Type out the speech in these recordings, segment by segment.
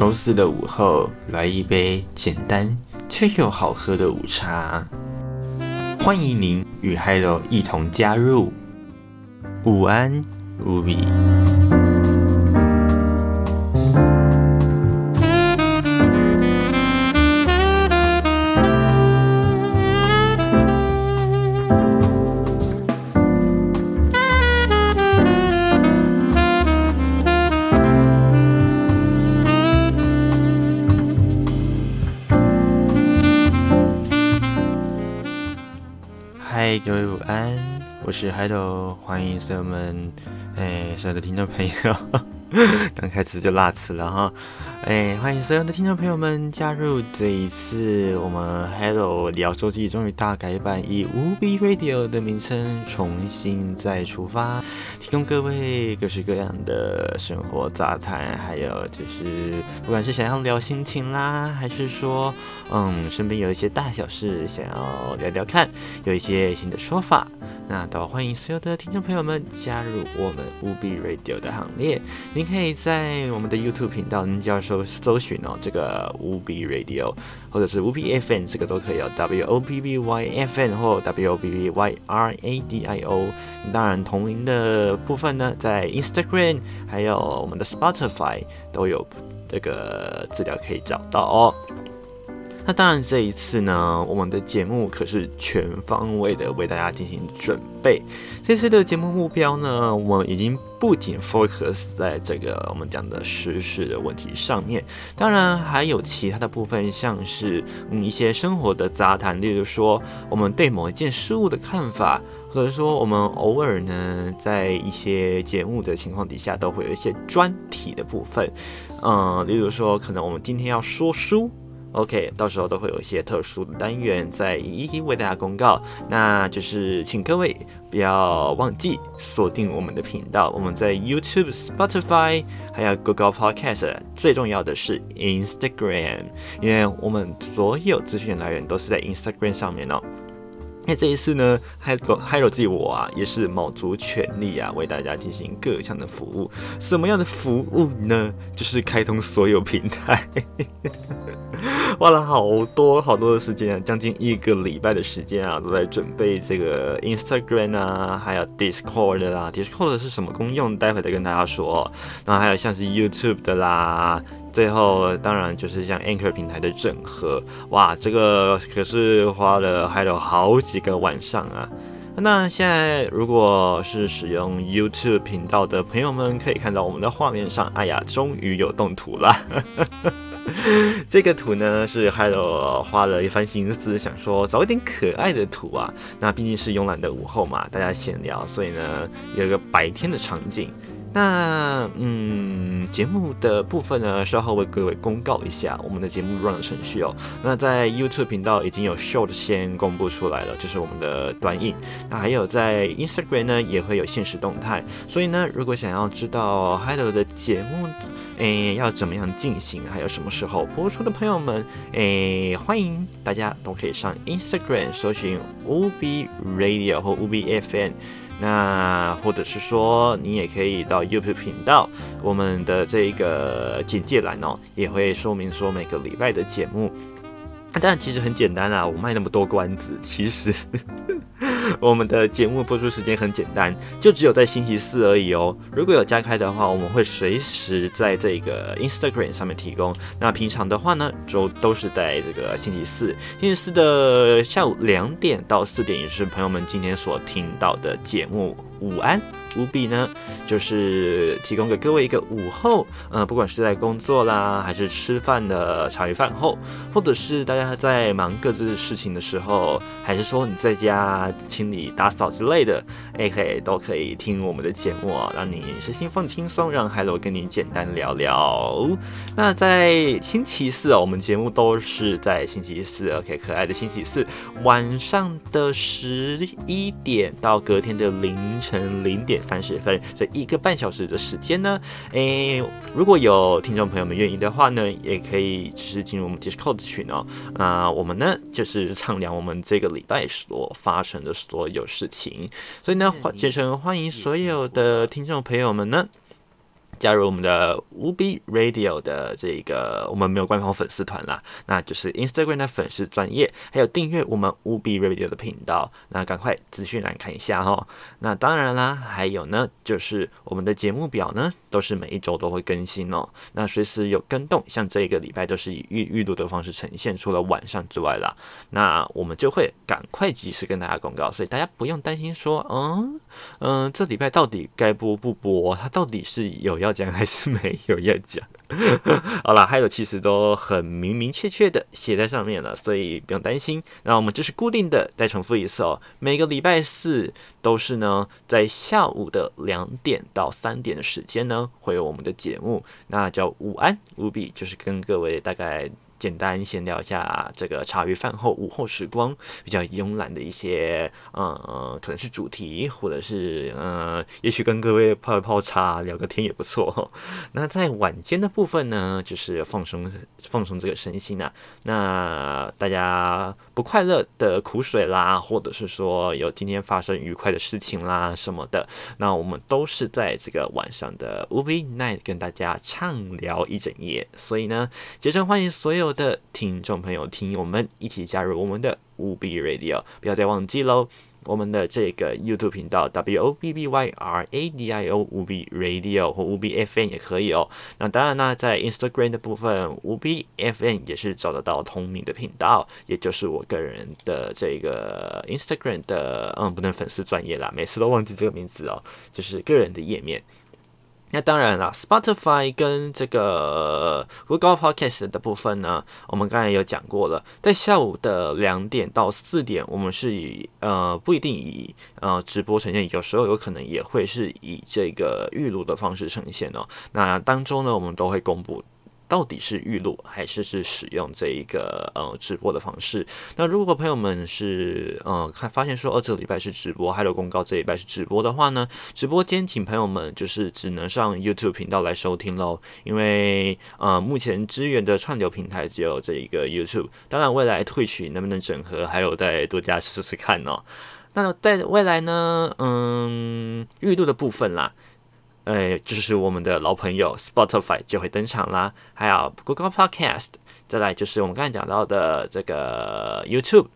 周四的午后，来一杯简单却又好喝的午茶。欢迎您与 Hello 一同加入午安无比。我是海斗，欢迎所有们，哎，所有的听众朋友。刚开始就辣词了哈，哎，欢迎所有的听众朋友们加入这一次我们 Hello 聊周记终于大改版，以无比 Radio 的名称重新再出发，提供各位各式各样的生活杂谈，还有就是不管是想要聊心情啦，还是说嗯身边有一些大小事想要聊聊看，有一些新的说法，那都欢迎所有的听众朋友们加入我们无比 Radio 的行列。您可以在我们的 YouTube 频道，您只要搜搜寻哦，这个五笔 Radio，或者是五笔 FN，这个都可以哦，W O B B Y F N 或 W O B B Y R A D I O。当然，同名的部分呢，在 Instagram 还有我们的 Spotify 都有这个资料可以找到哦。那当然，这一次呢，我们的节目可是全方位的为大家进行准备。这次的节目目标呢，我们已经不仅 focus 在这个我们讲的时事的问题上面，当然还有其他的部分，像是嗯一些生活的杂谈，例如说我们对某一件事物的看法，或者说我们偶尔呢在一些节目的情况底下，都会有一些专题的部分，嗯，例如说可能我们今天要说书。OK，到时候都会有一些特殊的单元再一一为大家公告。那就是请各位不要忘记锁定我们的频道，我们在 YouTube、Spotify 还有 Google Podcast，最重要的是 Instagram，因为我们所有资讯来源都是在 Instagram 上面哦。那这一次呢，还有还有自己我啊，也是卯足全力啊，为大家进行各项的服务。什么样的服务呢？就是开通所有平台。花了好多好多的时间啊，将近一个礼拜的时间啊，都在准备这个 Instagram 啊，还有 Discord 啦。Discord 是什么功用？待会再跟大家说。然后还有像是 YouTube 的啦，最后当然就是像 Anchor 平台的整合。哇，这个可是花了还有好几个晚上啊。那现在如果是使用 YouTube 频道的朋友们，可以看到我们的画面上，哎呀，终于有动图了。这个图呢是 Hello 花了一番心思，想说找一点可爱的图啊。那毕竟是慵懒的午后嘛，大家闲聊，所以呢有一个白天的场景。那嗯，节目的部分呢，稍后为各位公告一下我们的节目 run 的程序哦。那在 YouTube 频道已经有 short 先公布出来了，就是我们的短影。那还有在 Instagram 呢也会有限时动态。所以呢，如果想要知道 Hello 的节目，诶要怎么样进行，还有什么时候播出的朋友们，诶欢迎大家都可以上 Instagram 搜寻 UB Radio 或 UB FM。那或者是说，你也可以到 YouTube 频道，我们的这个简介栏哦，也会说明说每个礼拜的节目。但，其实很简单啊，我卖那么多关子，其实。我们的节目播出时间很简单，就只有在星期四而已哦。如果有加开的话，我们会随时在这个 Instagram 上面提供。那平常的话呢，就都是在这个星期四，星期四的下午两点到四点，也是朋友们今天所听到的节目。午安。无比呢，就是提供给各位一个午后，呃，不管是在工作啦，还是吃饭的茶余饭后，或者是大家在忙各自的事情的时候，还是说你在家清理打扫之类的，哎，可以都可以听我们的节目啊，让你身心放轻松，让 Hello 跟你简单聊聊。那在星期四哦，我们节目都是在星期四，OK，可爱的星期四晚上的十一点到隔天的凌晨零点。三十分，这一个半小时的时间呢，诶，如果有听众朋友们愿意的话呢，也可以就是进入我们 Discord 群哦。啊、我们呢就是畅聊我们这个礼拜所发生的所有事情，所以呢，欢，竭诚欢迎所有的听众朋友们呢。加入我们的 Wubi Radio 的这个，我们没有官方粉丝团啦，那就是 Instagram 的粉丝专业，还有订阅我们 Wubi Radio 的频道，那赶快资讯栏看一下哈。那当然啦，还有呢，就是我们的节目表呢，都是每一周都会更新哦。那随时有更动，像这个礼拜都是以预预录的方式呈现，除了晚上之外啦，那我们就会赶快及时跟大家公告，所以大家不用担心说，嗯嗯，这礼拜到底该播不播？它到底是有要讲还是没有要讲？好了，还有其实都很明明确确的写在上面了，所以不用担心。那我们就是固定的，再重复一次哦，每个礼拜四都是呢，在下午的两点到三点的时间呢，会有我们的节目，那叫午安无比，就是跟各位大概。简单闲聊一下这个茶余饭后、午后时光比较慵懒的一些，呃，可能是主题，或者是呃，也许跟各位泡一泡茶、聊个天也不错。那在晚间的部分呢，就是放松放松这个身心啊。那大家不快乐的苦水啦，或者是说有今天发生愉快的事情啦什么的，那我们都是在这个晚上的 Ubi Night 跟大家畅聊一整夜。所以呢，竭诚欢迎所有。的听众朋友，听我们一起加入我们的 Wubi Radio，不要再忘记喽！我们的这个 YouTube 频道 W O B B Y R A D I O 五 B Radio 或五 B FN 也可以哦。那当然呢，在 Instagram 的部分五 B FN 也是找得到同名的频道，也就是我个人的这个 Instagram 的，嗯，不能粉丝专业啦，每次都忘记这个名字哦，就是个人的页面。那当然了，Spotify 跟这个 Google Podcast 的部分呢，我们刚才有讲过了，在下午的两点到四点，我们是以呃不一定以呃直播呈现，有时候有可能也会是以这个预录的方式呈现哦。那当中呢，我们都会公布。到底是预录还是是使用这一个呃直播的方式？那如果朋友们是呃看发现说哦这个礼拜是直播，还有公告这礼拜是直播的话呢，直播间请朋友们就是只能上 YouTube 频道来收听喽，因为呃目前支援的串流平台只有这一个 YouTube，当然未来 Twitch 能不能整合，还有再多加试试看哦。那在未来呢，嗯预录的部分啦。呃，就是我们的老朋友 Spotify 就会登场啦，还有 Google Podcast，再来就是我们刚才讲到的这个 YouTube，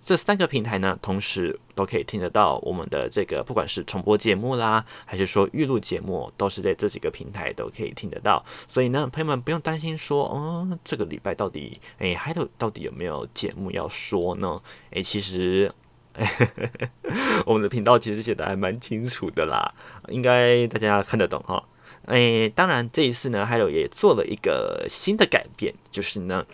这三个平台呢，同时都可以听得到我们的这个，不管是重播节目啦，还是说预录节目，都是在这几个平台都可以听得到。所以呢，朋友们不用担心说，哦，这个礼拜到底，哎，还有到底有没有节目要说呢？哎，其实。我们的频道其实写的还蛮清楚的啦，应该大家看得懂哈。哎，当然这一次呢，还有也做了一个新的改变，就是呢，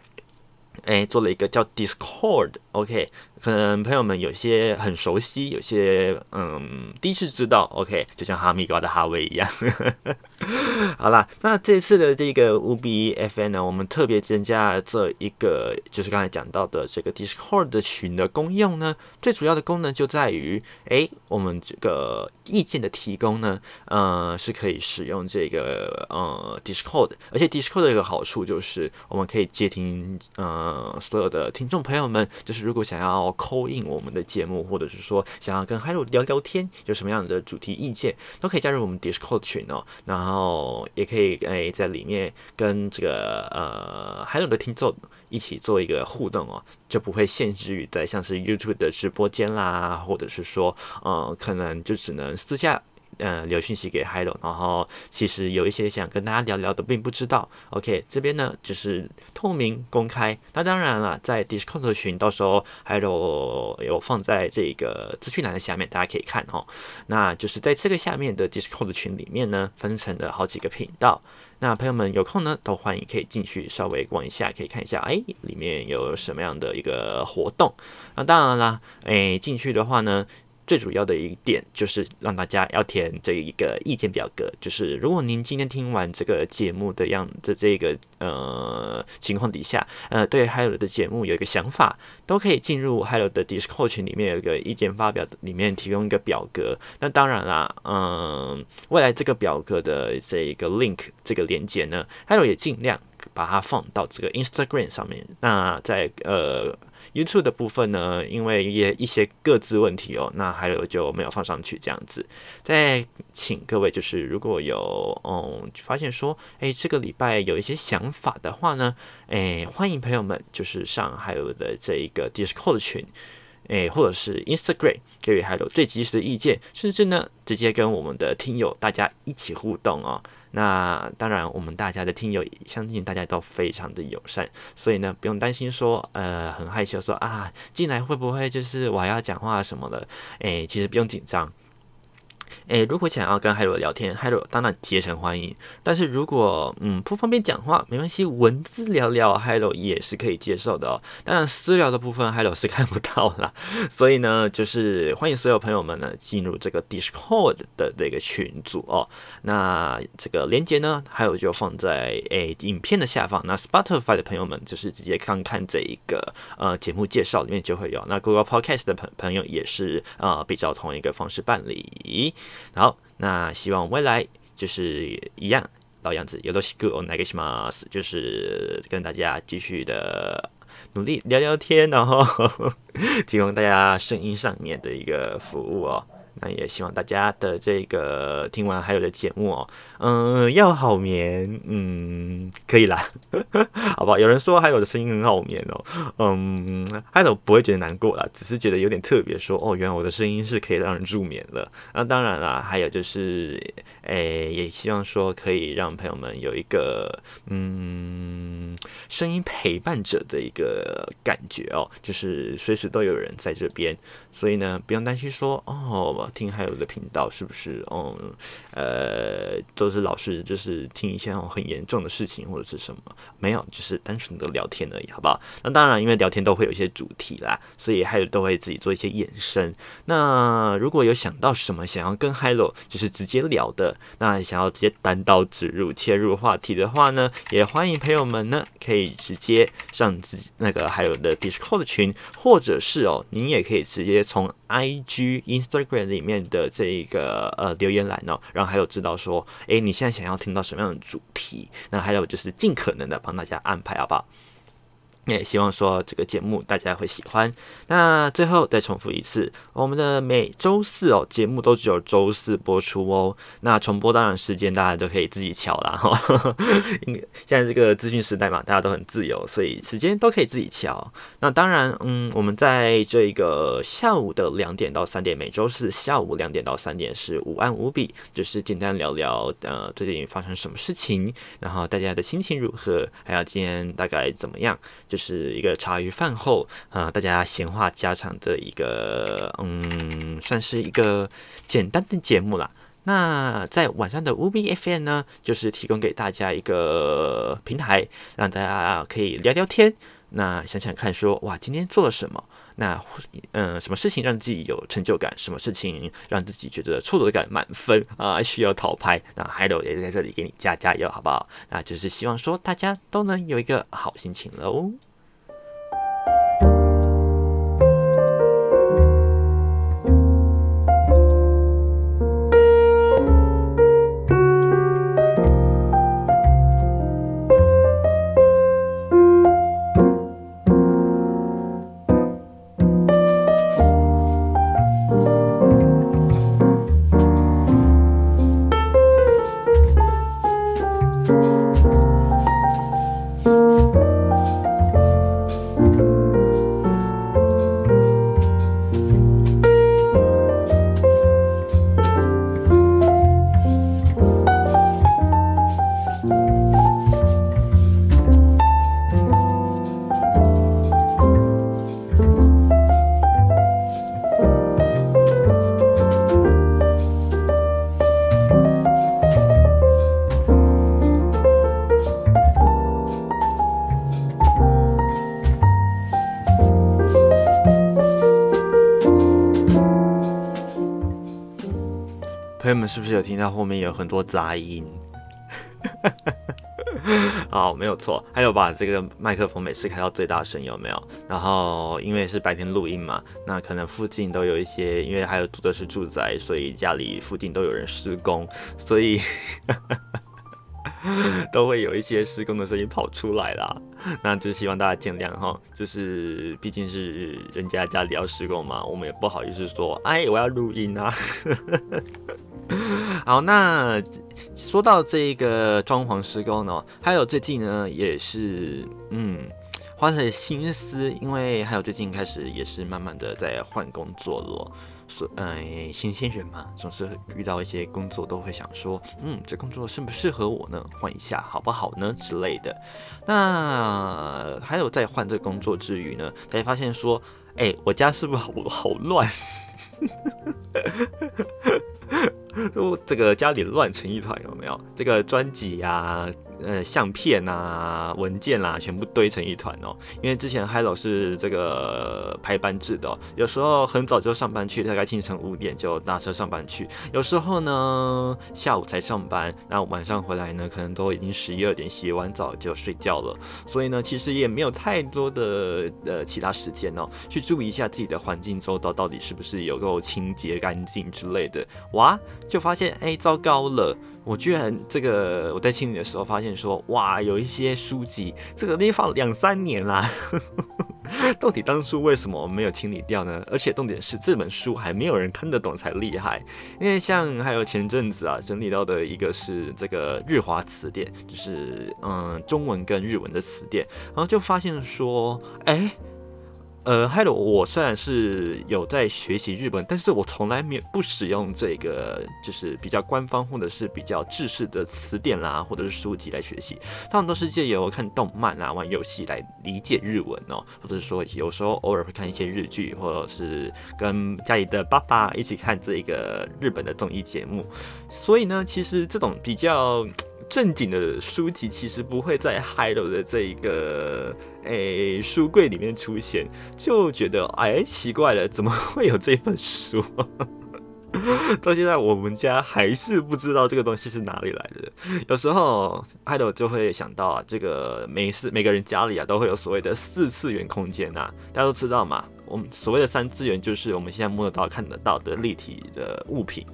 哎，做了一个叫 Discord，OK。可能朋友们有些很熟悉，有些嗯第一次知道，OK，就像哈密瓜的哈维一样。好啦，那这次的这个 u b FN 呢，我们特别增加这一个，就是刚才讲到的这个 Discord 的群的功用呢。最主要的功能就在于，哎，我们这个意见的提供呢，呃，是可以使用这个呃 Discord，而且 Discord 的一个好处就是，我们可以接听呃所有的听众朋友们，就是如果想要。扣印我们的节目，或者是说想要跟 Hello 聊聊天，有什么样的主题意见，都可以加入我们 Discord 群哦。然后也可以诶在里面跟这个呃 Hello 的听众一起做一个互动哦，就不会限制于在像是 YouTube 的直播间啦，或者是说嗯可能就只能私下。呃，留讯息给 Hello，然后其实有一些想跟大家聊聊的，并不知道。OK，这边呢就是透明公开。那当然了，在 Discord 群，到时候 Hello 有放在这个资讯栏的下面，大家可以看哦。那就是在这个下面的 Discord 群里面呢，分成了好几个频道。那朋友们有空呢，都欢迎可以进去稍微逛一下，可以看一下，哎，里面有什么样的一个活动。那当然了，哎，进去的话呢。最主要的一点就是让大家要填这一个意见表格，就是如果您今天听完这个节目的样的这个呃情况底下，呃对 Hello 的节目有一个想法，都可以进入 Hello 的 Discord 群里面有一个意见发表里面提供一个表格。那当然啦，嗯、未来这个表格的这一个 link 这个连接呢，Hello 也尽量。把它放到这个 Instagram 上面。那在呃 YouTube 的部分呢，因为也一些各自问题哦，那还有就没有放上去这样子。再请各位就是如果有嗯发现说，哎，这个礼拜有一些想法的话呢，哎，欢迎朋友们就是上还有的这一个 Discord 群。诶，或者是 Instagram 给予还有最及时的意见，甚至呢，直接跟我们的听友大家一起互动哦。那当然，我们大家的听友相信大家都非常的友善，所以呢，不用担心说，呃，很害羞说啊，进来会不会就是我还要讲话什么的？诶，其实不用紧张。诶，如果想要跟海螺聊天，海螺当然竭诚欢迎。但是如果嗯不方便讲话，没关系，文字聊聊海螺也是可以接受的哦。当然私聊的部分海螺是看不到啦，所以呢，就是欢迎所有朋友们呢进入这个 Discord 的这个群组哦。那这个链接呢，还有就放在诶影片的下方。那 Spotify 的朋友们就是直接看看这一个呃节目介绍里面就会有。那 Google Podcast 的朋朋友也是呃比较同一个方式办理。好，那希望未来就是一样老样子，よろしくお愿いします，就是跟大家继续的努力聊聊天，然后提供大家声音上面的一个服务哦。 那也希望大家的这个听完还有的节目哦，嗯，要好眠，嗯，可以啦，好不好？有人说还有的声音很好眠哦，嗯，还有不会觉得难过啦，只是觉得有点特别，说哦，原来我的声音是可以让人助眠的。那当然啦，还有就是，诶，也希望说可以让朋友们有一个嗯，声音陪伴者的一个感觉哦，就是随时都有人在这边，所以呢，不用担心说哦。听海螺的频道是不是？嗯，呃，都是老是就是听一些很严重的事情或者是什么？没有，就是单纯的聊天而已，好不好？那当然，因为聊天都会有一些主题啦，所以海螺都会自己做一些衍生。那如果有想到什么想要跟海螺就是直接聊的，那想要直接单刀直入切入话题的话呢，也欢迎朋友们呢可以直接上自己那个海螺的 Discord 群，或者是哦，您也可以直接从 IG、Instagram 里面的这一个呃留言栏哦，让海螺知道说，哎，你现在想要听到什么样的主题？那还有就是尽可能的帮大家安排，好不好？也希望说这个节目大家会喜欢。那最后再重复一次，我们的每周四哦，节目都只有周四播出哦。那重播当然时间大家都可以自己瞧啦哈。因为现在这个资讯时代嘛，大家都很自由，所以时间都可以自己瞧。那当然，嗯，我们在这个下午的两点到三点，每周四下午两点到三点是午安无比，就是简单聊聊呃最近发生什么事情，然后大家的心情如何，还有今天大概怎么样。就是一个茶余饭后啊、呃，大家闲话家常的一个，嗯，算是一个简单的节目啦。那在晚上的 UBFN 呢，就是提供给大家一个平台，让大家可以聊聊天。那想想看，说哇，今天做了什么？那嗯，什么事情让自己有成就感？什么事情让自己觉得挫折感满分啊？需要讨拍？那海斗也在这里给你加加油，好不好？那就是希望说大家都能有一个好心情喽。听到后面有很多杂音？好，没有错。还有把这个麦克风每次开到最大声，有没有？然后因为是白天录音嘛，那可能附近都有一些，因为还有住的是住宅，所以家里附近都有人施工，所以 都会有一些施工的声音跑出来啦。那就是希望大家见谅哈，就是毕竟是人家家里要施工嘛，我们也不好意思说，哎，我要录音啊。好，那说到这个装潢施工呢，还有最近呢也是嗯。花了心思，因为还有最近开始也是慢慢的在换工作了，所嗯，新鲜人嘛，总是遇到一些工作都会想说，嗯，这工作适不适合我呢？换一下好不好呢？之类的。那还有在换这工作之余呢，才发现说，哎、我家是不是好好乱？都这个家里乱成一团，有没有？这个专辑呀。呃，相片啊，文件啦、啊，全部堆成一团哦。因为之前 Hello 是这个排班制的、有时候很早就上班去，大概清晨五点就搭车上班去；有时候呢，下午才上班，那晚上回来呢，可能都已经十一二点，洗完澡就睡觉了。所以呢，其实也没有太多的呃其他时间哦，去注意一下自己的环境周遭到底是不是有够清洁干净之类的。哇，就发现哎，糟糕了。我居然这个我在清理的时候发现说，哇，有一些书籍这个地方两三年啦，到底当初为什么我没有清理掉呢？而且重点是这本书还没有人看得懂才厉害，因为像还有前阵子啊整理到的一个是这个日华词典，就是嗯中文跟日文的词典，然后就发现说，哎。呃，Hello，我虽然是有在学习日本，但是我从来没有不使用这个，就是比较官方或者是比较制式的词典啦，或者是书籍来学习。他们都是借由看动漫啊、玩游戏来理解日文哦，或者说有时候偶尔会看一些日剧，或者是跟家里的爸爸一起看这个日本的综艺节目。所以呢，其实这种比较。正经的书籍其实不会在 Hello 的这一个诶、书柜里面出现，就觉得哎奇怪了，怎么会有这本书？到现在我们家还是不知道这个东西是哪里来的。有时候爱豆就会想到啊，这个每次每个人家里啊都会有所谓的四次元空间呐、大家都知道嘛。我们所谓的三次元就是我们现在摸得到、看得到的立体的物品。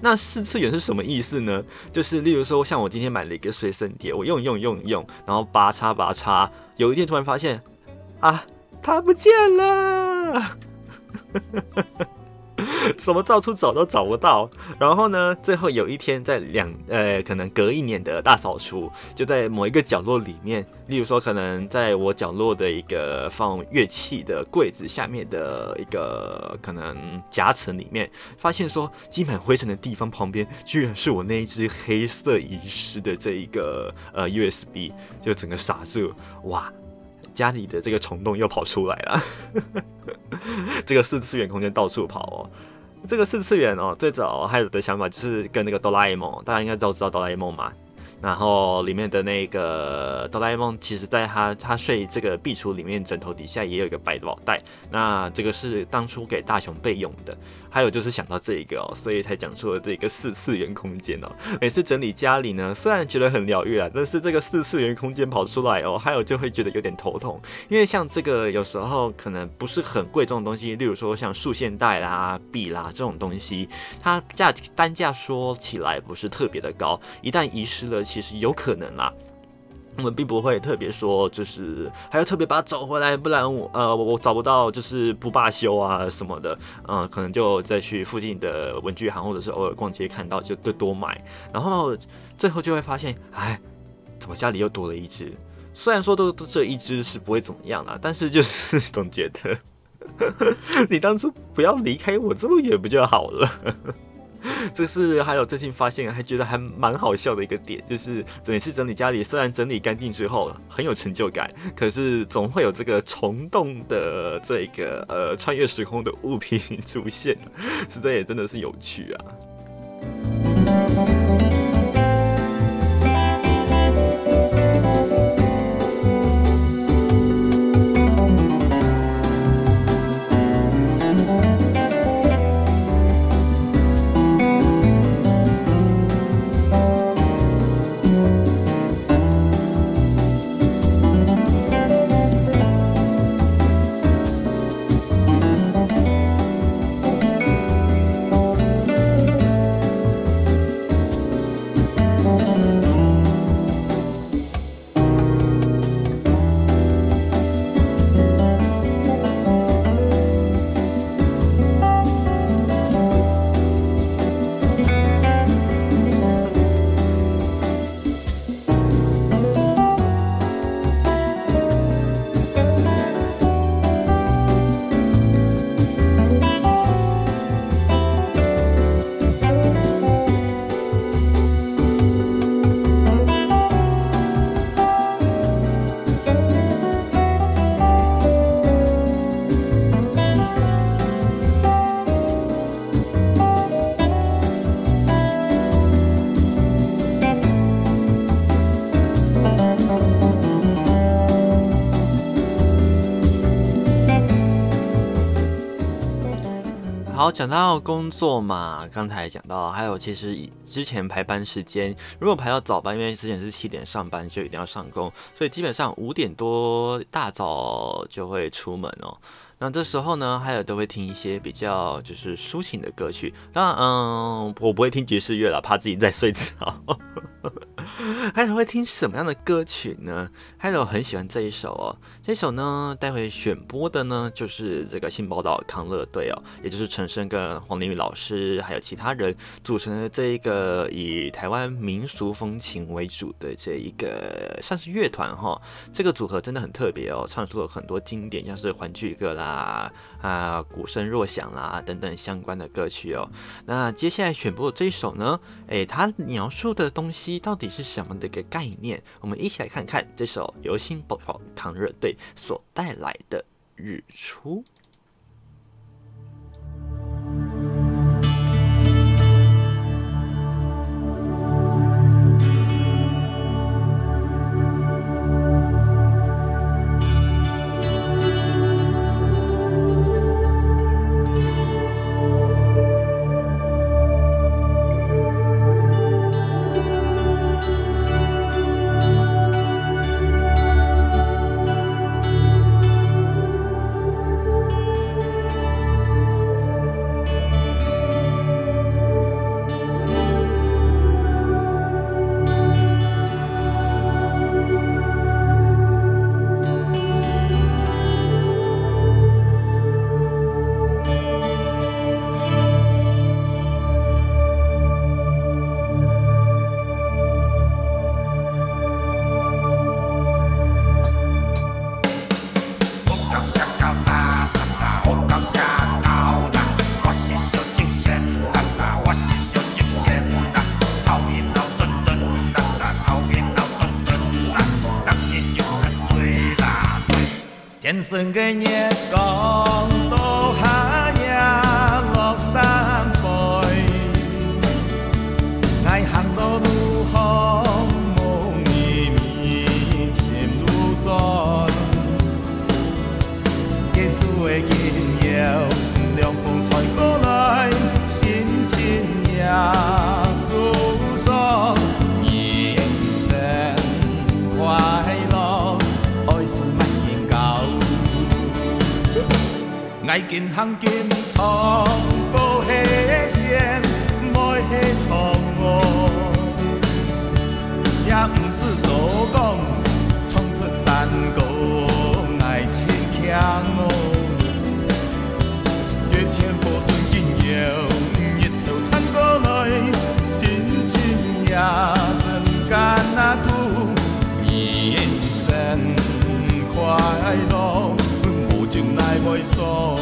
那四次元是什么意思呢？就是例如说，像我今天买了一个随身碟，我用用用用，然后拔插拔插，有一天突然发现，啊，它不见了。怎么到处找都找不到，然后呢，最后有一天在两呃，可能隔一年的大扫除，就在某一个角落里面，例如说可能在我角落的一个放乐器的柜子下面的一个可能夹层里面，发现说积满灰尘的地方旁边，居然是我那一只黑色遗失的这一个呃 USB，就整个傻住，哇！家里的这个虫洞又跑出来了，这个四次元空间到处跑哦。这个四次元哦，最早还有的想法就是跟那个哆啦 A 梦，大家应该都知道哆啦 A 梦嘛。然后里面的那个哆啦 A 梦，其实在他他睡这个壁橱里面，枕头底下也有一个百宝袋。那这个是当初给大雄备用的。还有就是想到这一个哦，所以才讲出了这个四次元空间哦。每次整理家里呢，虽然觉得很疗愈啊，但是这个四次元空间跑出来哦，还有就会觉得有点头痛。因为像这个有时候可能不是很贵重的东西，例如说像束线带啦、笔啦这种东西，它价单价说起来不是特别的高，一旦遗失了。其实有可能啦，我们并不会特别说，就是还要特别把它找回来，不然我呃我找不到，就是不罢休啊什么的，嗯、可能就再去附近的文具行，或者是偶尔逛街看到就多多买，然后最后就会发现，哎，怎么家里又多了一只？虽然说都都这一只是不会怎么样啦，但是就是总觉得，你当初不要离开我这么远不就好了？这是还有最近发现还觉得还蛮好笑的一个点，就是每次整理家里，虽然整理干净之后很有成就感，可是总会有这个虫洞的这个呃穿越时空的物品出现，实在也真的是有趣啊。好，讲到工作嘛，刚才讲到，还有其实之前排班时间，如果排到早班，因为之前是七点上班，就一定要上工，所以基本上五点多大早就会出门哦。那这时候呢，还有都会听一些比较就是抒情的歌曲。当然，嗯，我不会听爵士乐了，怕自己在睡着。还有会听什么样的歌曲呢？还有很喜欢这一首哦，这首呢，待会选播的呢，就是这个新宝岛康乐队哦，也就是陈升跟黄玲玉老师还有其他人组成的这一个以台湾民俗风情为主的这一个算是乐团哈。这个组合真的很特别哦，唱出了很多经典，像是《还剧歌》啦。啊！鼓声若响啦，等等相关的歌曲哦。那接下来选播的这一首呢？诶，它描述的东西到底是什么的一个概念？我们一起来看看这首由新宝岛康乐队所带来的《日出》。生个月光来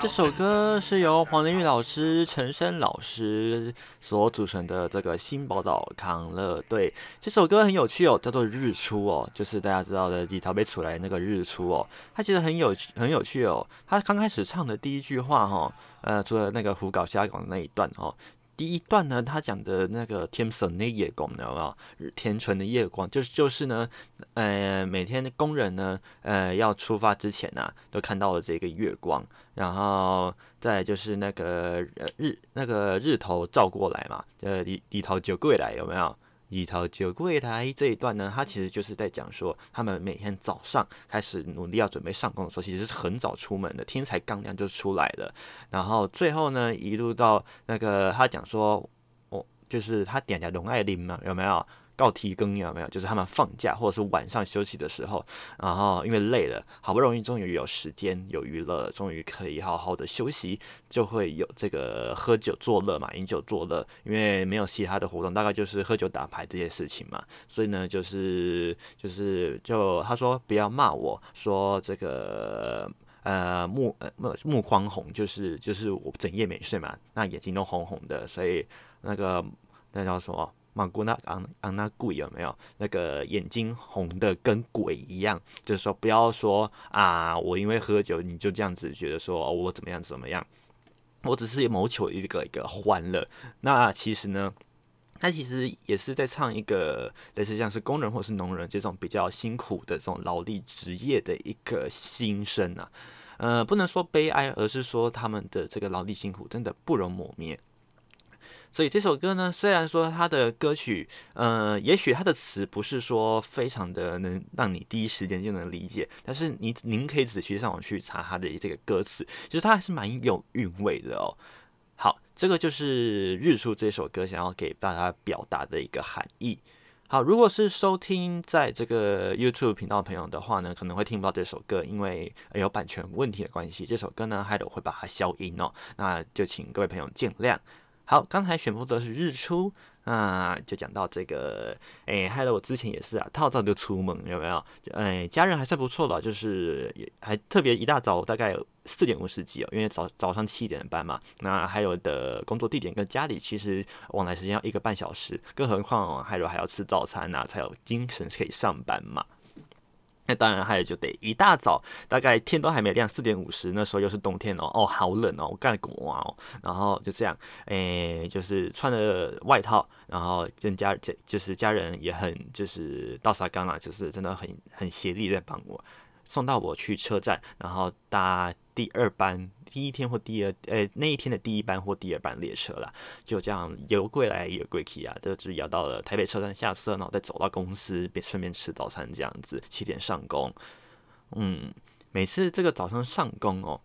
这首歌是由黄连玉老师、陈升老师所组成的这个新宝岛康乐队。这首歌很有趣哦，叫做《日出》哦，就是大家知道的李桃被出来那个日出哦。他其实很有趣，很有趣哦。他刚开始唱的第一句话哈、哦，呃，除了那个胡搞瞎搞的那一段哦。第一段呢，他讲的那个天神的夜光，有没有？天纯的夜光，就是就是呢，呃，每天的工人呢，呃，要出发之前呢、都看到了这个月光，然后再就是那个日那个日头照过来嘛，呃，里里头就过来，有没有？以桃酒归来这一段呢，他其实就是在讲说，他们每天早上开始努力要准备上工的时候，其实是很早出门的，天才刚亮就出来了。然后最后呢，一路到那个他讲说，哦，就是他点的龙爱玲嘛，有没有？告提更有没有？就是他们放假或者是晚上休息的时候，然后因为累了，好不容易终于有时间有娱乐，终于可以好好的休息，就会有这个喝酒作乐嘛，饮酒作乐。因为没有其他的活动，大概就是喝酒打牌这些事情嘛。所以呢，就是就是就他说不要骂我说这个呃目呃目目眶红，就是就是我整夜没睡嘛，那眼睛都红红的，所以那个那叫什么？马古那昂昂那鬼有没有那个眼睛红的跟鬼一样？就是说不要说啊，我因为喝酒你就这样子觉得说，我怎么样怎么样？我只是谋求一个一个欢乐。那其实呢，他其实也是在唱一个类似像是工人或是农人这种比较辛苦的这种劳力职业的一个心声啊。呃，不能说悲哀，而是说他们的这个劳力辛苦真的不容磨灭。所以这首歌呢，虽然说它的歌曲，呃，也许它的词不是说非常的能让你第一时间就能理解，但是你您可以仔细上网去查它的这个歌词，其实它还是蛮有韵味的哦。好，这个就是《日出》这首歌想要给大家表达的一个含义。好，如果是收听在这个 YouTube 频道的朋友的话呢，可能会听不到这首歌，因为有版权问题的关系，这首歌呢，还得会把它消音哦，那就请各位朋友见谅。好，刚才选播的是日出，啊，就讲到这个，哎，害得我之前也是啊，套早就出门，有没有？哎，家人还算不错的，就是也还特别一大早，大概四点五十几哦，因为早早上七点的班嘛，那还有的工作地点跟家里其实往来时间要一个半小时，更何况还有还要吃早餐呐、才有精神可以上班嘛。那当然还有就得一大早，大概天都还没亮，四点五十，那时候又是冬天哦，哦，好冷哦，我干滚啊哦，然后就这样，诶，就是穿着外套，然后跟家家就是家人也很就是到沙干了，就是真的很很协力在帮我。送到我去车站，然后搭第二班，第一天或第二，呃，那一天的第一班或第二班列车啦，就这样游过来游过去啊，就只要到了台北车站下车，然后再走到公司，便顺便吃早餐这样子，七点上工。嗯，每次这个早上上工哦，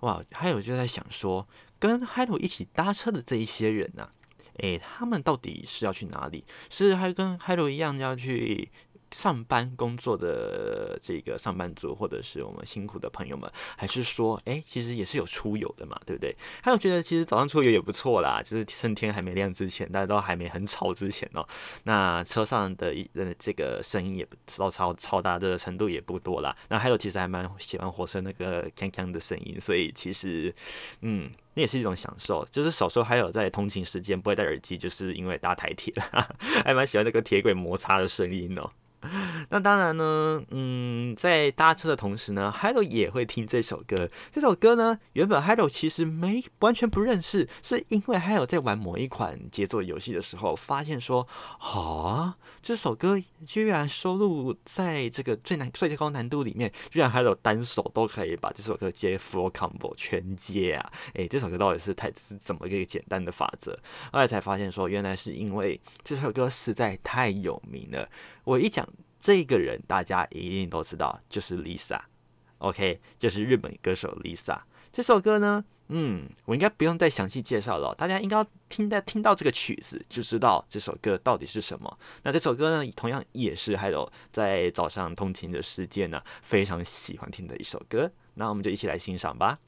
哇，还有就在想说，跟 Hello 一起搭车的这一些人呐、诶，他们到底是要去哪里？是还跟 Hello 一样要去？上班工作的这个上班族，或者是我们辛苦的朋友们，还是说，哎，其实也是有出游的嘛，对不对？还有觉得其实早上出游也不错啦，就是趁天还没亮之前，大家都还没很吵之前哦，那车上的一呃这个声音也不超超超大的程度也不多啦。那还有其实还蛮喜欢火车那个锵锵的声音，所以其实嗯，那也是一种享受。就是小时候还有在通勤时间不会戴耳机，就是因为搭台铁了，还蛮喜欢那个铁轨摩擦的声音哦。那当然呢，嗯，在搭车的同时呢，Hello 也会听这首歌。这首歌呢，原本 Hello 其实没完全不认识，是因为 Hello 在玩某一款节奏游戏的时候，发现说，好啊，这首歌居然收录在这个最难最高难度里面，居然 Hello 单手都可以把这首歌接 full combo 全接啊！诶，这首歌到底是太是怎么一个简单的法则？后来才发现说，原来是因为这首歌实在太有名了。我一讲。这个人大家一定都知道，就是 Lisa，OK，就是日本歌手 Lisa。这首歌呢，嗯，我应该不用再详细介绍了，大家应该听到听到这个曲子就知道这首歌到底是什么。那这首歌呢，同样也是还有在早上通勤的时间呢，非常喜欢听的一首歌。那我们就一起来欣赏吧。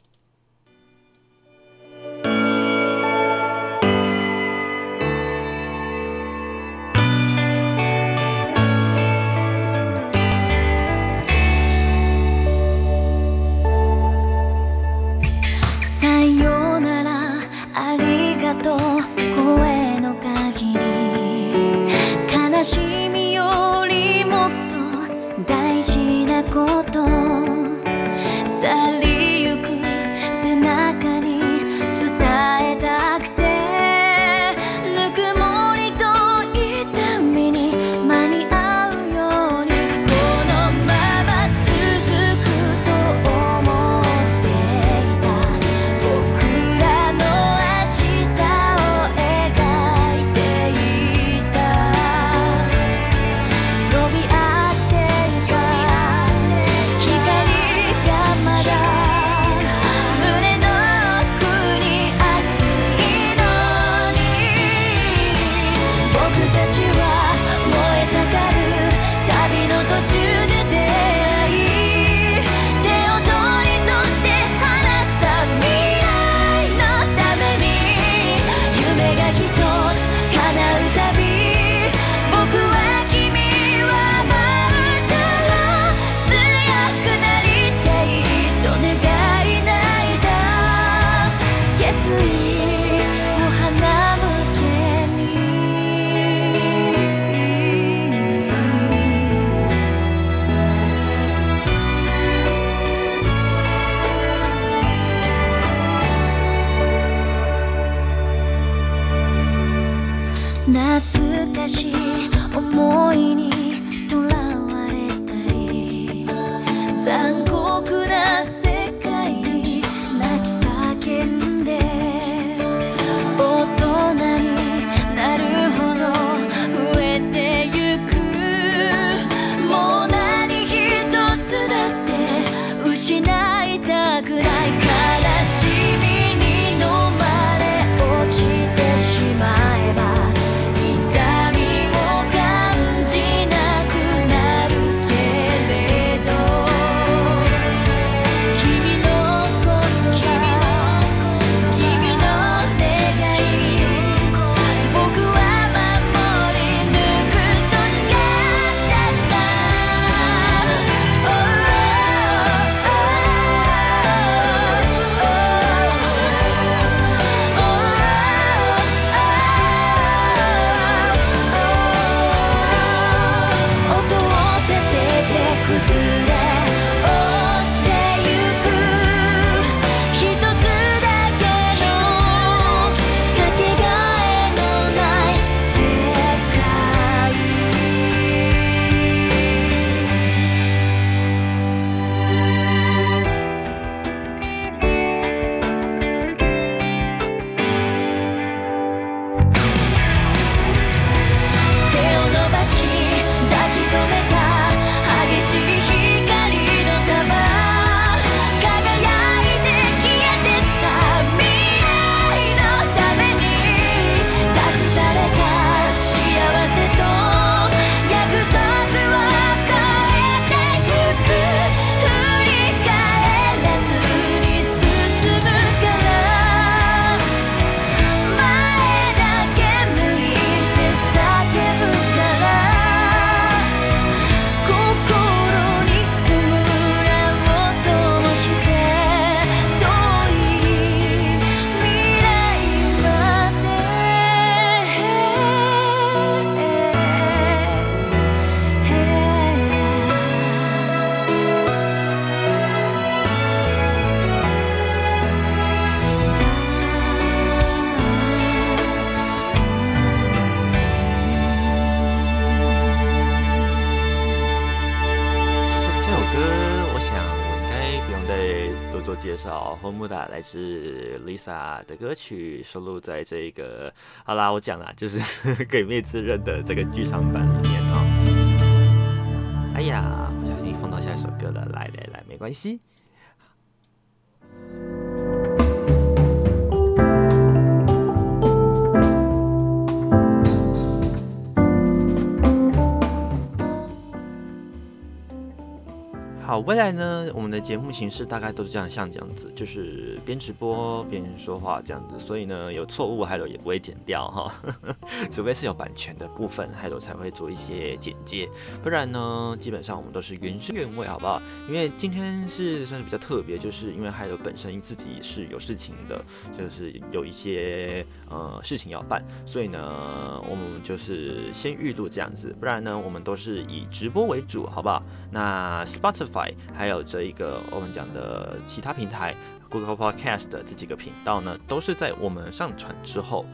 的歌曲，收录在这个。好啦，我讲啦，就是 《鬼灭之刃》的这个剧场版里面哦。哎呀，不小心放到下一首歌了，来来来，没关系。好，未来呢，我们的节目形式大概都是这样，像这样子，就是边直播边说话这样子，所以呢，有错误还有也不会剪掉哈，除非是有版权的部分，还有才会做一些剪接，不然呢，基本上我们都是原汁原味，好不好？因为今天是算是比较特别，就是因为还有本身自己是有事情的，就是有一些呃事情要办，所以呢，我们就是先预录这样子，不然呢，我们都是以直播为主，好不好？那 Spotify。还有这一个我们讲的其他平台，Google Podcast 这几个频道呢，都是在我们上传之后，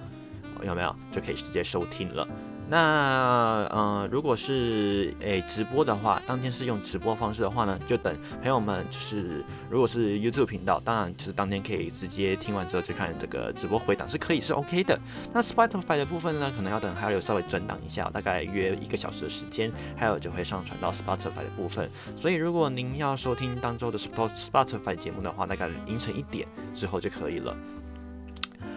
有没有就可以直接收听了。那呃，如果是诶、直播的话，当天是用直播方式的话呢，就等朋友们就是，如果是 YouTube 频道，当然就是当天可以直接听完之后就看这个直播回档是可以是 OK 的。那 Spotify 的部分呢，可能要等还有稍微转档一下，大概约一个小时的时间，还有就会上传到 Spotify 的部分。所以如果您要收听当周的 Spotify 节目的话，大概凌晨一点之后就可以了。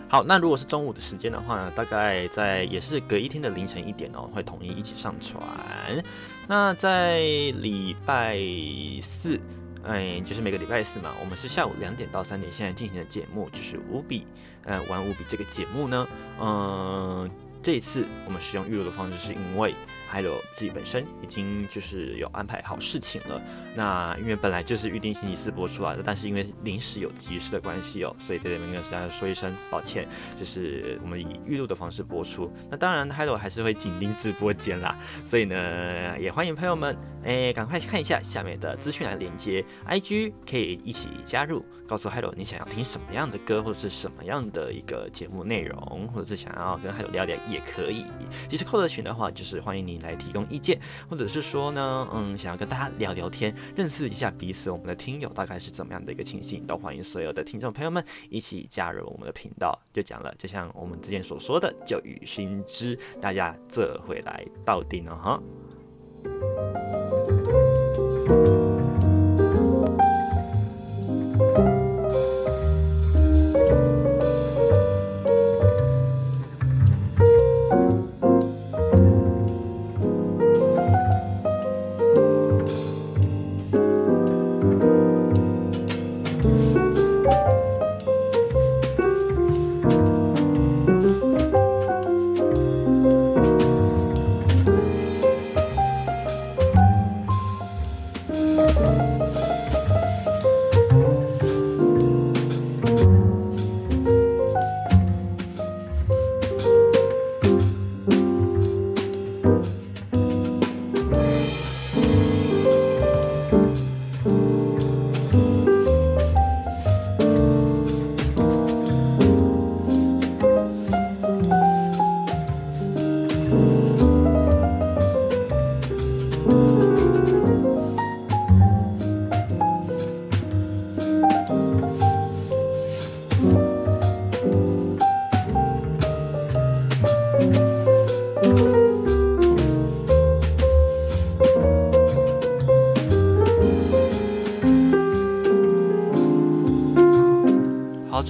好，那如果是中午的时间的话呢，大概在也是隔一天的凌晨一点哦，会统一一起上传。那在礼拜四，嗯，就是每个礼拜四嘛，我们是下午两点到三点现在进行的节目，就是五笔，嗯，玩五笔这个节目呢，嗯、这一次我们使用预录的方式，是因为，还有自己本身已经就是有安排好事情了。那因为本来就是预定星期四播出来的，但是因为临时有急事的关系哦，所以在这边跟大家说一声抱歉，就是我们以预录的方式播出。那当然，Hello 还是会紧盯直播间啦，所以呢，也欢迎朋友们哎，赶快看一下下面的资讯栏连接，IG 可以一起加入，告诉 Hello 你想要听什么样的歌，或者是什么样的一个节目内容，或者是想要跟 Hello 聊聊也可以。其实扣的群的话，就是欢迎你来提供意见，或者是说呢，嗯，想要跟大家聊聊天，认识一下彼此，我们的听友大概是怎么样的一个情形，都欢迎所有的听众朋友们一起加入我们的频道。就讲了，就像我们之前所说的，就与心知，大家这回来到底呢？哈。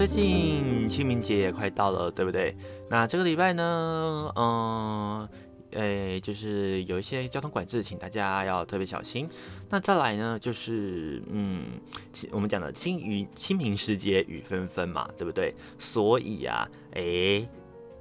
最近清明节也快到了，对不对？那这个礼拜呢，嗯，诶，就是有一些交通管制，请大家要特别小心。那再来呢，就是嗯，我们讲的清雨清明时节雨纷纷嘛，对不对？所以啊，诶。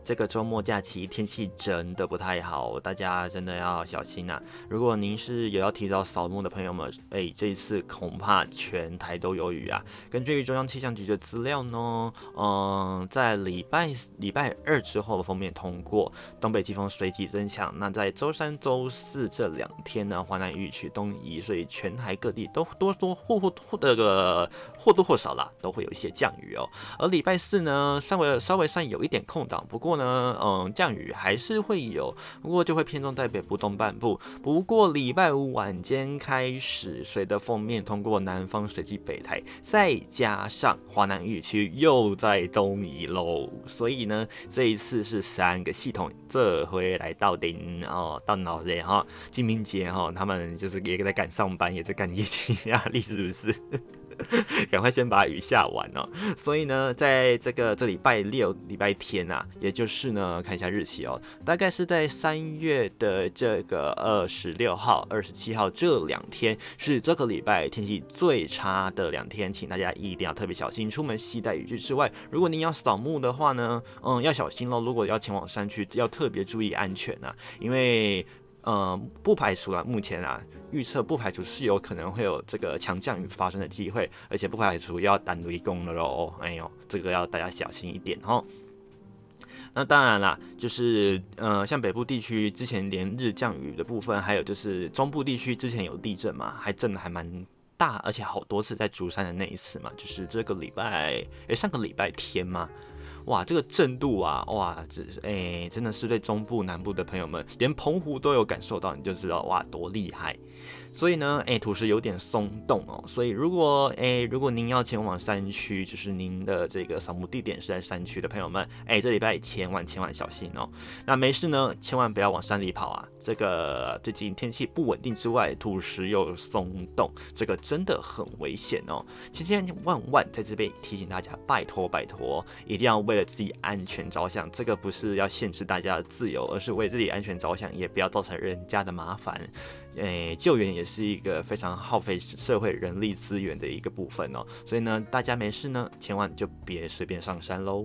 这个周末假期天气真的不太好，大家真的要小心呐、啊！如果您是有要提早扫墓的朋友们，哎，这一次恐怕全台都有雨啊！根据中央气象局的资料呢，嗯，在礼拜礼拜二之后的锋面通过，东北季风随即增强。那在周三、周四这两天呢，华南雨区东移，所以全台各地都多多或或或这个或多或少啦，都会有一些降雨哦。而礼拜四呢，稍微稍微算有一点空档，不过。呢，嗯，降雨还是会有，不过就会偏重在北部东半部。不过礼拜五晚间开始，随着锋面通过南方，随即北台，再加上华南雨区又在东移喽，所以呢，这一次是三个系统这回来到顶哦，到脑袋哈，清明节哈，他们就是也在赶上班，也在赶业绩压力，是不是？赶快先把雨下完哦。所以呢，在这个这礼拜六、礼拜天啊，也就是呢，看一下日期哦，大概是在三月的这个二十六号、二十七号这两天，是这个礼拜天气最差的两天，请大家一定要特别小心，出门携带雨具之外，如果您要扫墓的话呢，嗯，要小心喽。如果要前往山区，要特别注意安全啊，因为。呃，不排除啊，目前啊，预测不排除是有可能会有这个强降雨发生的机会，而且不排除要单雷公了喽。哎呦，这个要大家小心一点哦。那当然啦，就是呃，像北部地区之前连日降雨的部分，还有就是中部地区之前有地震嘛，还震的还蛮大，而且好多次在竹山的那一次嘛，就是这个礼拜，诶，上个礼拜天嘛。哇，这个震度啊，哇，这哎，真的是对中部、南部的朋友们，连澎湖都有感受到，你就知道哇，多厉害。所以呢，哎，土石有点松动哦。所以如果哎，如果您要前往山区，就是您的这个扫墓地点是在山区的朋友们，哎，这礼拜千万千万小心哦。那没事呢，千万不要往山里跑啊。这个最近天气不稳定之外，土石又松动，这个真的很危险哦。千千万万在这边提醒大家，拜托拜托，一定要为了自己安全着想。这个不是要限制大家的自由，而是为自己安全着想，也不要造成人家的麻烦。诶，救援也是一个非常耗费社会人力资源的一个部分哦，所以呢，大家没事呢，千万就别随便上山喽。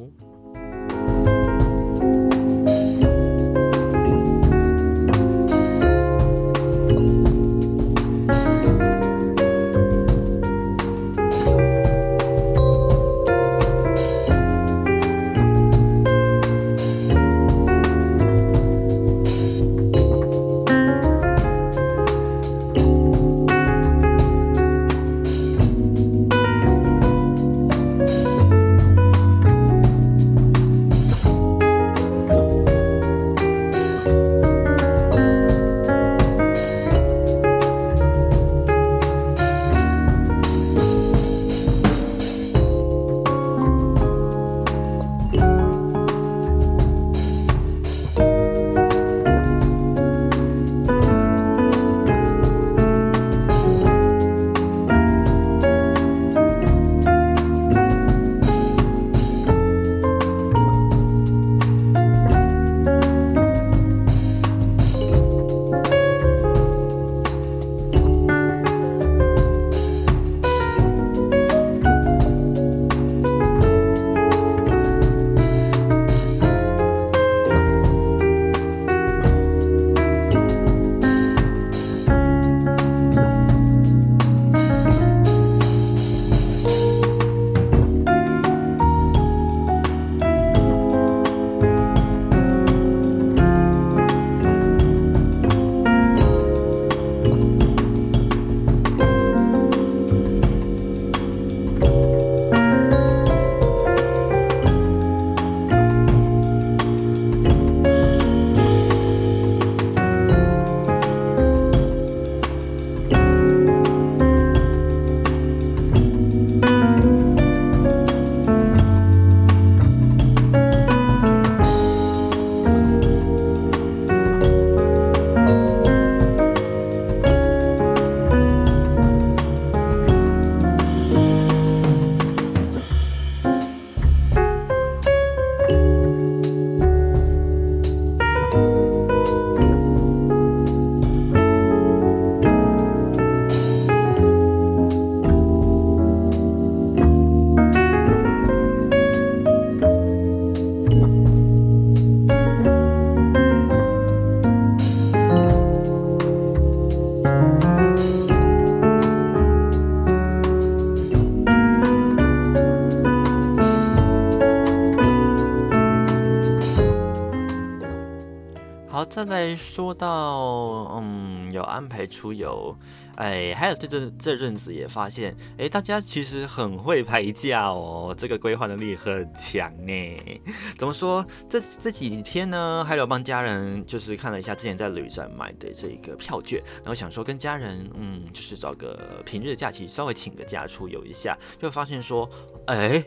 再来说到，嗯，有安排出游。哎，还有这阵这阵子也发现，哎，大家其实很会排假哦，这个规划能力很强呢。怎么说？这这几天呢，还有帮家人就是看了一下之前在旅展买的这个票券，然后想说跟家人，嗯，就是找个平日假期稍微请个假出游一下，就发现说，哎。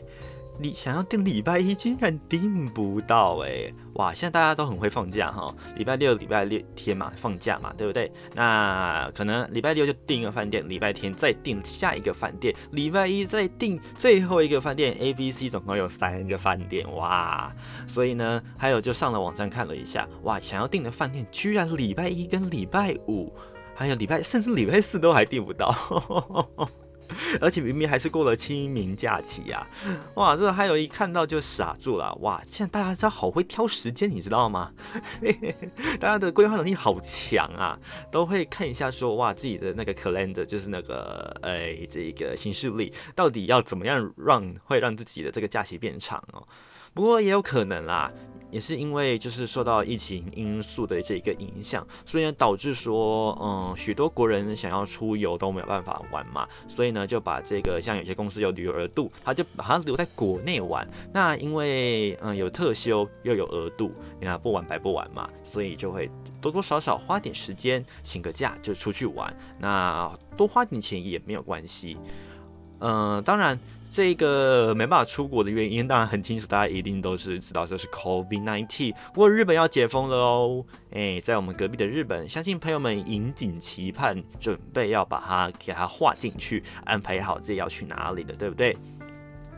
你想要订礼拜一，竟然订不到哎、哇，现在大家都很会放假哈，礼拜六、礼拜六天嘛放假嘛，对不对？那可能礼拜六就订一个饭店，礼拜天再订下一个饭店，礼拜一再订最后一个饭店。A、B、C 总共有三个饭店哇！所以呢，还有就上了网站看了一下，哇，想要订的饭店居然礼拜一跟礼拜五，还有礼拜甚至礼拜四都还订不到。而且明明还是过了清明假期呀，哇！这还有一看到就傻住了，哇！现在大家真好会挑时间，你知道吗？大家的规划能力好强啊，都会看一下说，哇，自己的那个 calendar 就是那个，哎，这个行事历到底要怎么样让会让自己的这个假期变长哦。不过也有可能啦。也是因为就是受到疫情因素的这个影响，所以呢导致说，嗯，许多国人想要出游都没有办法玩嘛，所以呢就把这个像有些公司有旅游额度，他就把它留在国内玩。那因为嗯有特休又有额度，你看不玩白不玩嘛，所以就会多多少少花点时间请个假就出去玩。那多花点钱也没有关系，嗯，当然。这个没办法出国的原因当然很清楚，大家一定都是知道这是 COVID nineteen。不过日本要解封了哦，哎，在我们隔壁的日本，相信朋友们引颈期盼，准备要把它给它划进去，安排好自己要去哪里的，对不对？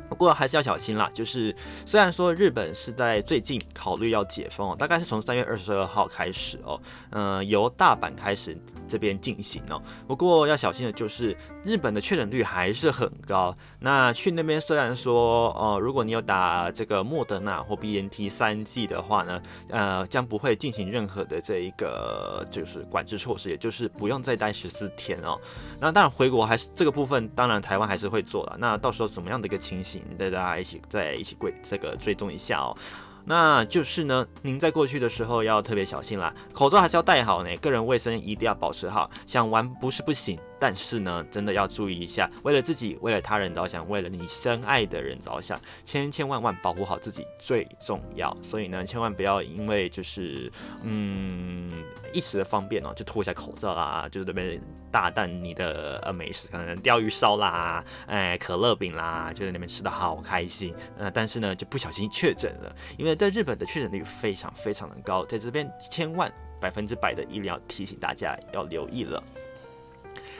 不过还是要小心啦，就是虽然说日本是在最近考虑要解封哦，大概是从三月二十二号开始哦，嗯，由大阪开始这边进行哦。不过要小心的就是日本的确诊率还是很高。那去那边虽然说哦，如果你有打这个莫德纳或 BNT 三剂的话呢，呃，将不会进行任何的这一个就是管制措施，也就是不用再待十四天哦。那当然回国还是这个部分，当然台湾还是会做了。那到时候怎么样的一个情形？带大家一起再一起跪这个追踪一下哦。那就是呢，您在过去的时候要特别小心啦，口罩还是要戴好呢，个人卫生一定要保持好。想玩不是不行，但是呢，真的要注意一下，为了自己，为了他人着想，为了你深爱的人着想，千千万万保护好自己最重要。所以呢，千万不要因为就是嗯一时的方便哦，就脱下口罩啦，就是那边大啖你的呃美食，可能鯛鱼烧啦，哎可乐饼啦，就在那边吃的好开心，呃，但是呢就不小心确诊了，因为。在日本的确诊率非常非常的高，在这边千万百分之百的医疗提醒大家要留意了。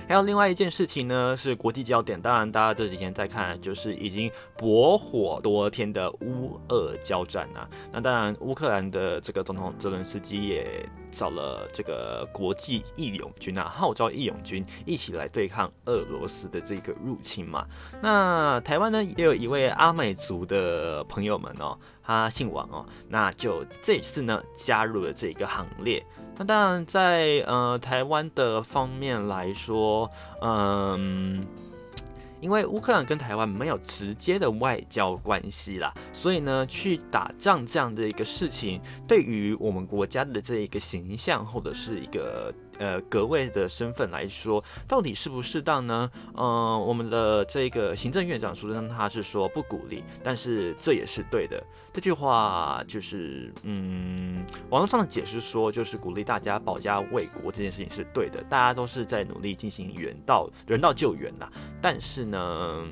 还有另外一件事情呢，是国际焦点。当然，大家这几天在看，就是已经驳火多天的乌俄交战啊。那当然，乌克兰的这个总统泽伦斯基也找了这个国际义勇军啊，号召义勇军一起来对抗俄罗斯的这个入侵嘛。那台湾呢，也有一位阿美族的朋友们哦，他姓王哦，那就这次呢加入了这个行列。那当然在，呃台湾的方面来说，嗯，因为乌克兰跟台湾没有直接的外交关系啦，所以呢，去打仗这样的一个事情，对于我们国家的这一个形象或者是一个。呃，格位的身份来说，到底适不适当呢？嗯、我们的这个行政院长苏贞他是说不鼓励，但是这也是对的。这句话就是，嗯，网络上的解释说，就是鼓励大家保家卫国这件事情是对的，大家都是在努力进行人道人道救援呐。但是呢，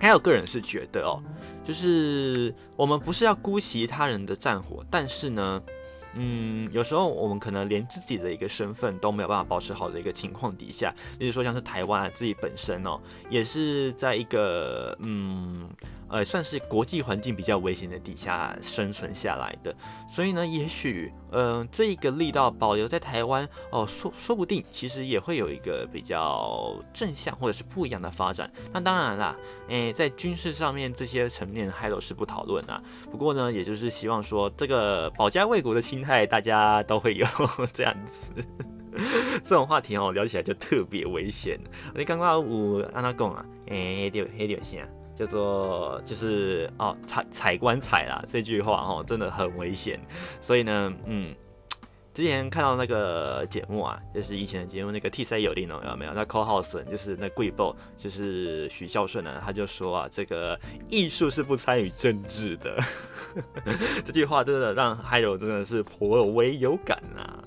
还有个人是觉得哦，就是我们不是要姑息他人的战火，但是呢。嗯，有时候我们可能连自己的一个身份都没有办法保持好的一个情况底下，比如说像是台湾自己本身哦，也是在一个嗯。呃，算是国际环境比较危险的底下生存下来的，所以呢，也许，嗯、这一个力道保留在台湾哦，说说不定其实也会有一个比较正向或者是不一样的发展。那当然啦，诶，在军事上面这些层面还都是不讨论啊。不过呢，也就是希望说这个保家卫国的心态，大家都会有 这样子。这种话题哦，聊起来就特别危险。你刚刚我按他讲啊，诶，对，黑点线。叫做就是哦，踩踩棺材啦，这句话哦，真的很危险。所以呢，嗯，之前看到那个节目啊，就是以前的节目那个 T C 有令哦，有没有？那 c o h o s 就是那贵报，就是许孝顺呢，他就说啊，这个艺术是不参与政治的。这句话真的让海柔真的是颇为有感啊。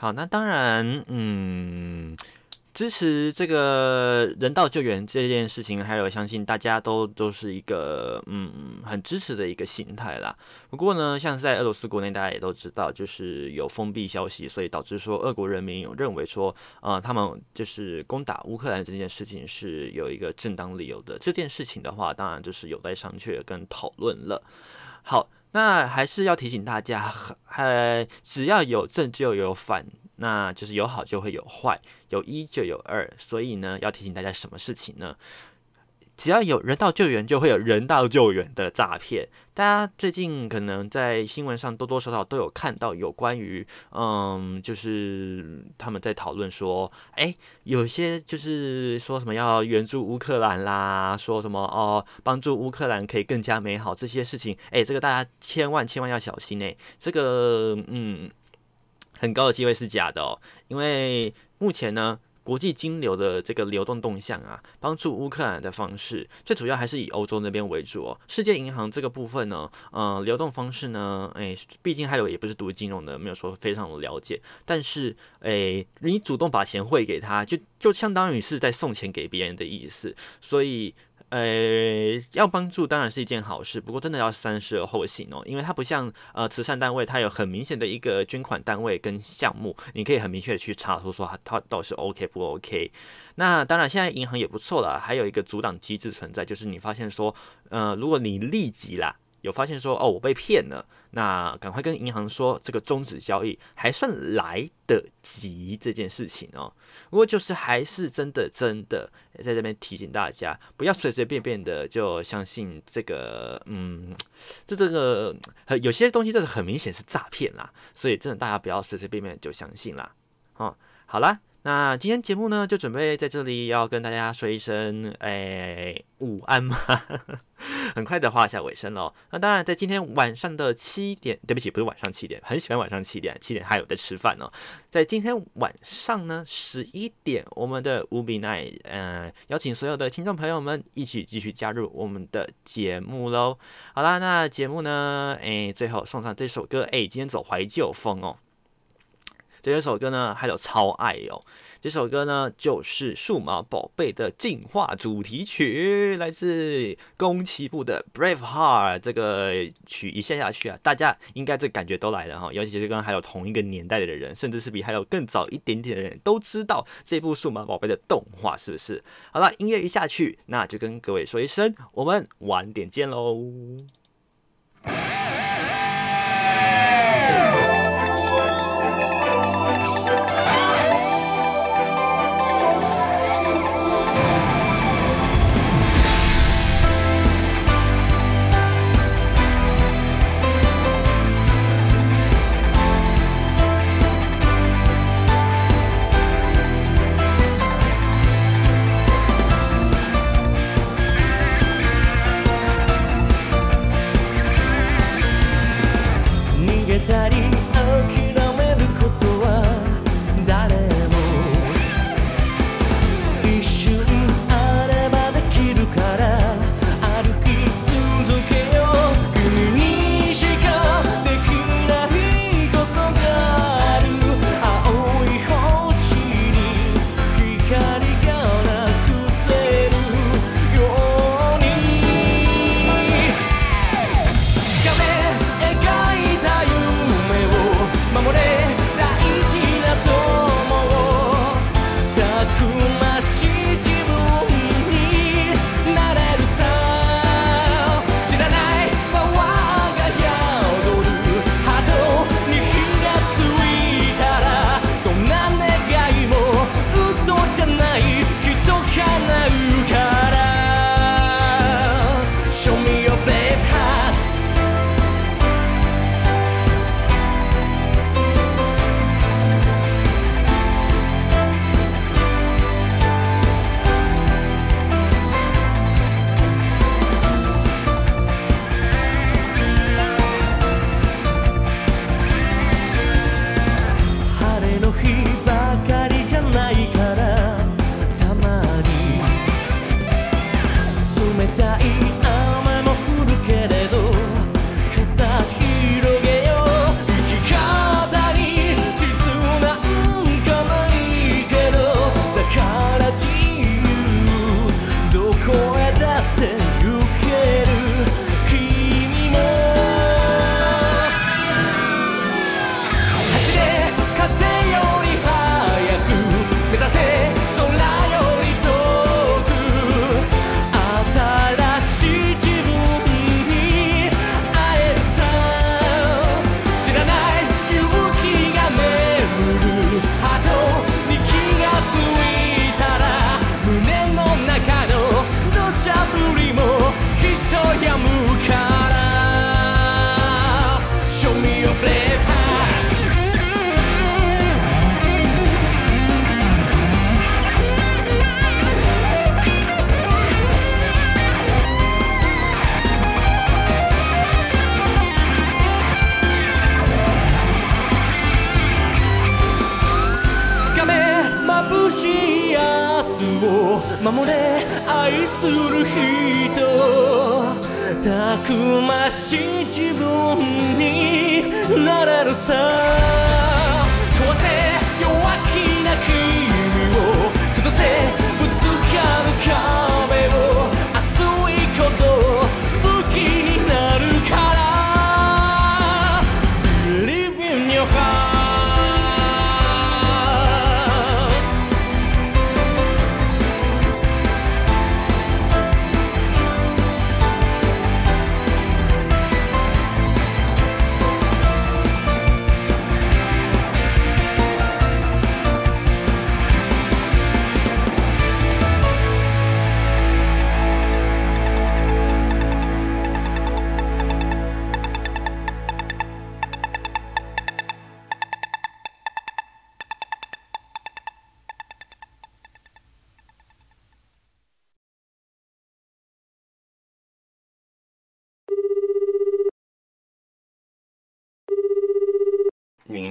好，那当然，嗯，支持这个人道救援这件事情，还有相信大家都都是一个嗯很支持的一个心态啦。不过呢，像是在俄罗斯国内，大家也都知道，就是有封闭消息，所以导致说俄国人民有认为说，呃，他们就是攻打乌克兰这件事情是有一个正当理由的。这件事情的话，当然就是有待商榷跟讨论了。好。那还是要提醒大家，呃，只要有正就有反，那就是有好就会有坏，有一就有二，所以呢，要提醒大家什么事情呢？只要有人道救援，就会有人道救援的诈骗。大家最近可能在新闻上多多少少都有看到有关于，嗯，就是他们在讨论说，哎，有些就是说什么要援助乌克兰啦，说什么哦，帮助乌克兰可以更加美好这些事情，哎，这个大家千万千万要小心哎，这个嗯，很高的机会是假的哦，因为目前呢。国际金流的这个流动动向啊，帮助乌克兰的方式，最主要还是以欧洲那边为主哦。世界银行这个部分呢，嗯，流动方式呢，诶，毕竟还有也不是读金融的，没有说非常的了解。但是，诶，你主动把钱汇给他，就就相当于是在送钱给别人的意思，所以。呃，要帮助当然是一件好事，不过真的要三思而后行哦，因为它不像呃慈善单位，它有很明显的一个捐款单位跟项目，你可以很明确的去查出说它它到底是 OK 不 OK。那当然现在银行也不错了，还有一个阻挡机制存在，就是你发现说，呃，如果你立即啦。有发现说哦，我被骗了，那赶快跟银行说这个终止交易，还算来得及这件事情哦。不过就是还是真的真的在这边提醒大家，不要随随便便的就相信这个，嗯，这这个有些东西这是很明显是诈骗啦，所以真的大家不要随随便便就相信啦。哦，好啦。那今天节目呢，就准备在这里要跟大家说一声，哎，午安嘛，很快的画下尾声喽。那当然，在今天晚上的七点，对不起，不是晚上七点，很喜欢晚上七点，七点还有在吃饭哦。在今天晚上呢，十一点，我们的无比奈，嗯，邀请所有的听众朋友们一起继续加入我们的节目喽。好啦，那节目呢，哎，最后送上这首歌，哎，今天走怀旧风哦。这首歌呢，还有超爱哦。这首歌呢，就是《数码宝贝》的进化主题曲，来自宫崎步的《Brave Heart》。这个曲一下下去啊，大家应该这感觉都来了哈。尤其是跟还有同一个年代的人，甚至是比还有更早一点点的人，都知道这部《数码宝贝》的动画是不是？好了，音乐一下去，那就跟各位说一声，我们晚点见喽。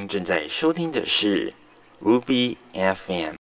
正在收听的是 Ruby FM